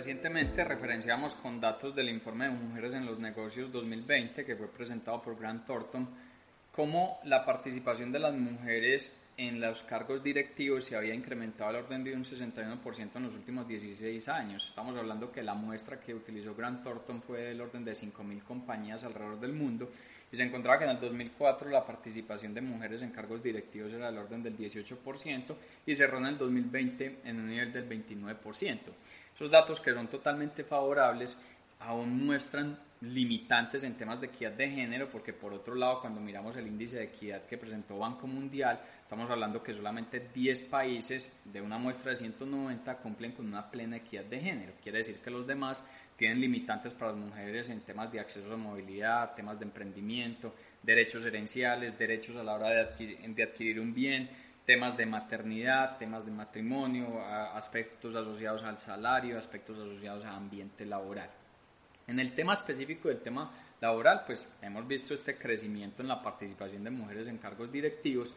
Recientemente referenciamos con datos del informe de Mujeres en los Negocios 2020 que fue presentado por Grant Thornton cómo la participación de las mujeres en los cargos directivos se había incrementado al orden de un 61% en los últimos 16 años. Estamos hablando que la muestra que utilizó Grant Thornton fue del orden de 5.000 compañías alrededor del mundo y se encontraba que en el 2004 la participación de mujeres en cargos directivos era del orden del 18% y cerró en el 2020 en un nivel del 29%. Esos datos que son totalmente favorables aún muestran limitantes en temas de equidad de género, porque por otro lado, cuando miramos el índice de equidad que presentó Banco Mundial, estamos hablando que solamente 10 países de una muestra de 190 cumplen con una plena equidad de género. Quiere decir que los demás tienen limitantes para las mujeres en temas de acceso a movilidad, temas de emprendimiento, derechos herenciales, derechos a la hora de adquirir, de adquirir un bien, temas de maternidad, temas de matrimonio, aspectos asociados al salario, aspectos asociados al ambiente laboral. En el tema específico del tema laboral, pues hemos visto este crecimiento en la participación de mujeres en cargos directivos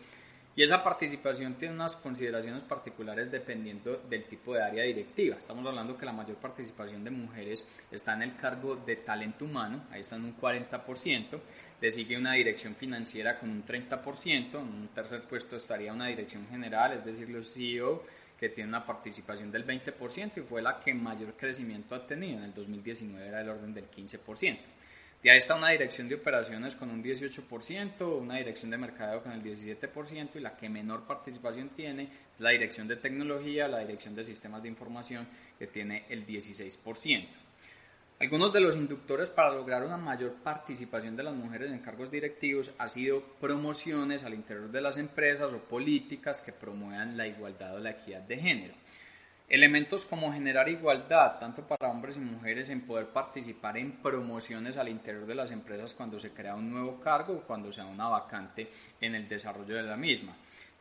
y esa participación tiene unas consideraciones particulares dependiendo del tipo de área directiva. Estamos hablando que la mayor participación de mujeres está en el cargo de talento humano, ahí están un 40%, le sigue una dirección financiera con un 30%, en un tercer puesto estaría una dirección general, es decir, los CEO, que tiene una participación del 20% y fue la que mayor crecimiento ha tenido. En el 2019 era del orden del 15%. De ahí está una dirección de operaciones con un 18%, una dirección de mercadeo con el 17% y la que menor participación tiene es la dirección de tecnología, la dirección de sistemas de información que tiene el 16%. Algunos de los inductores para lograr una mayor participación de las mujeres en cargos directivos ha sido promociones al interior de las empresas o políticas que promuevan la igualdad o la equidad de género. Elementos como generar igualdad, tanto para hombres y mujeres, en poder participar en promociones al interior de las empresas cuando se crea un nuevo cargo o cuando sea una vacante en el desarrollo de la misma.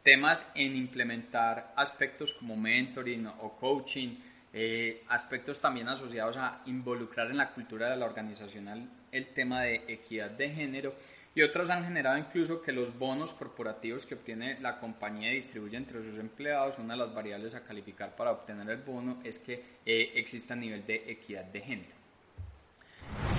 Temas en implementar aspectos como mentoring o coaching, eh, aspectos también asociados a involucrar en la cultura de la organizacional el tema de equidad de género y otros han generado incluso que los bonos corporativos que obtiene la compañía y distribuye entre sus empleados, una de las variables a calificar para obtener el bono es que eh, exista nivel de equidad de género.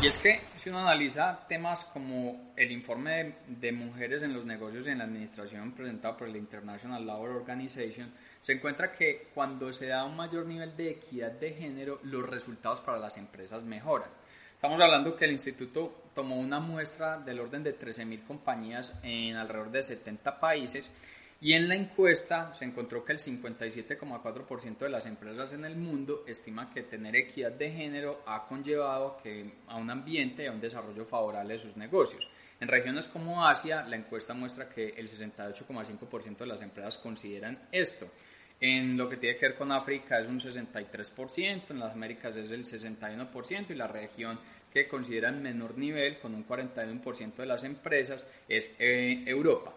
Y es que si uno analiza temas como el informe de, mujeres en los negocios y en la administración presentado por la International Labour Organization, se encuentra que cuando se da un mayor nivel de equidad de género, los resultados para las empresas mejoran. Estamos hablando que el instituto tomó una muestra del orden de 13.000 compañías en alrededor de 70 países y en la encuesta se encontró que el 57,4% de las empresas en el mundo estima que tener equidad de género ha conllevado a un ambiente y a un desarrollo favorable de sus negocios. En regiones como Asia, la encuesta muestra que el 68,5% de las empresas consideran esto. En lo que tiene que ver con África es un 63%, en las Américas es el 61% y la región que consideran menor nivel, con un 41% de las empresas, es eh, Europa.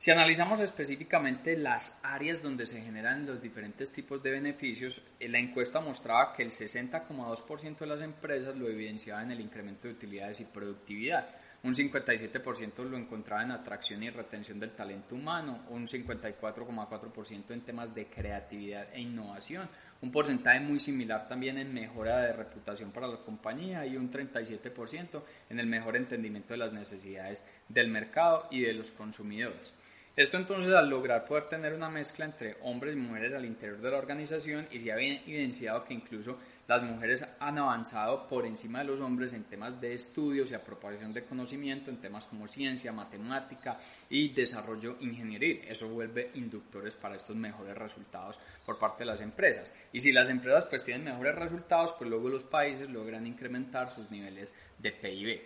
Si analizamos específicamente las áreas donde se generan los diferentes tipos de beneficios, eh, la encuesta mostraba que el 60,2% de las empresas lo evidenciaba en el incremento de utilidades y productividad, un 57% lo encontraba en atracción y retención del talento humano, un 54,4% en temas de creatividad e innovación, un porcentaje muy similar también en mejora de reputación para la compañía y un 37% en el mejor entendimiento de las necesidades del mercado y de los consumidores. Esto entonces al lograr poder tener una mezcla entre hombres y mujeres al interior de la organización y se ha evidenciado que incluso las mujeres han avanzado por encima de los hombres en temas de estudios y apropiación de conocimiento, en temas como ciencia, matemática y desarrollo ingenieril. Eso vuelve inductores para estos mejores resultados por parte de las empresas. Y si las empresas pues tienen mejores resultados, pues luego los países logran incrementar sus niveles de PIB.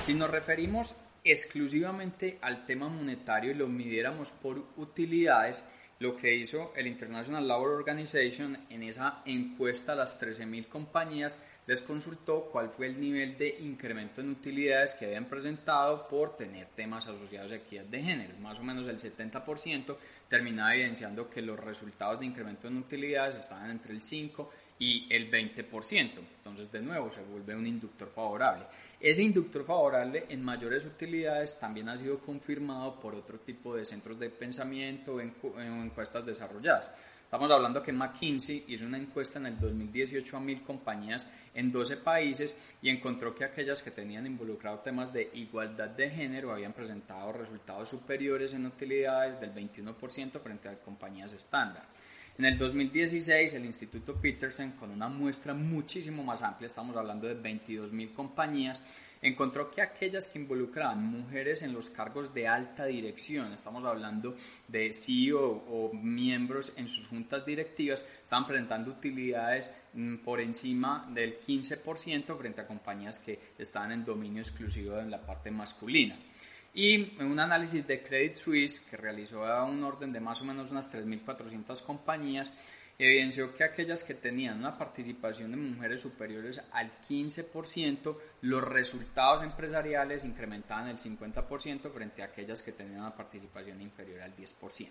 Si nos referimos exclusivamente al tema monetario y lo midiéramos por utilidades, lo que hizo el International Labour Organization en esa encuesta a las 13.000 compañías les consultó cuál fue el nivel de incremento en utilidades que habían presentado por tener temas asociados a equidad de género. Más o menos el 70% terminaba evidenciando que los resultados de incremento en utilidades estaban entre el 5 y el 20%. Entonces, de nuevo, se vuelve un inductor favorable. Ese inductor favorable en mayores utilidades también ha sido confirmado por otro tipo de centros de pensamiento o encuestas desarrolladas. Estamos hablando que McKinsey hizo una encuesta en el 2018 a mil compañías en 12 países y encontró que aquellas que tenían involucrado temas de igualdad de género habían presentado resultados superiores en utilidades del 21% frente a compañías estándar. En el 2016, el Instituto Peterson, con una muestra muchísimo más amplia, estamos hablando de 22.000 compañías, encontró que aquellas que involucraban mujeres en los cargos de alta dirección, estamos hablando de CEO o miembros en sus juntas directivas, estaban presentando utilidades mm, por encima del 15% frente a compañías que estaban en dominio exclusivo en la parte masculina. Y un análisis de Credit Suisse que realizó a un orden de más o menos unas 3.400 compañías evidenció que aquellas que tenían una participación de mujeres superiores al 15%, los resultados empresariales incrementaban el 50% frente a aquellas que tenían una participación inferior al 10%.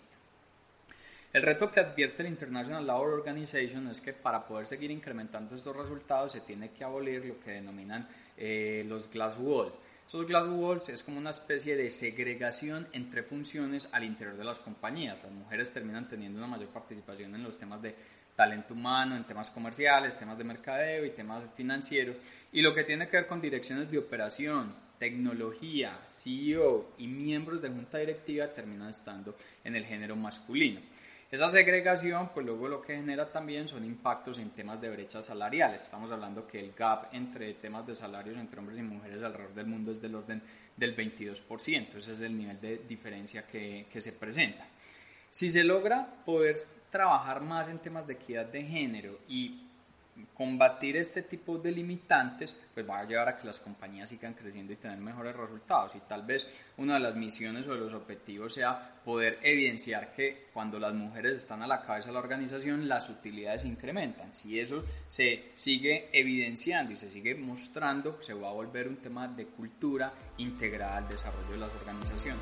El reto que advierte el International Labour Organization es que para poder seguir incrementando estos resultados se tiene que abolir lo que denominan eh, los glass wall esos glass walls es como una especie de segregación entre funciones al interior de las compañías. Las mujeres terminan teniendo una mayor participación en los temas de talento humano, en temas comerciales, temas de mercadeo y temas financieros. Y lo que tiene que ver con direcciones de operación, tecnología, CEO y miembros de junta directiva terminan estando en el género masculino. Esa segregación, pues luego lo que genera también son impactos en temas de brechas salariales. Estamos hablando que el gap entre temas de salarios entre hombres y mujeres alrededor del mundo es del orden del 22%. Ese es el nivel de diferencia que, que se presenta. Si se logra poder trabajar más en temas de equidad de género y combatir este tipo de limitantes pues va a llevar a que las compañías sigan creciendo y tener mejores resultados. Y tal vez una de las misiones o de los objetivos sea poder evidenciar que cuando las mujeres están a la cabeza de la organización las utilidades incrementan. Si eso se sigue evidenciando y se sigue mostrando se va a volver un tema de cultura integrada al desarrollo de las organizaciones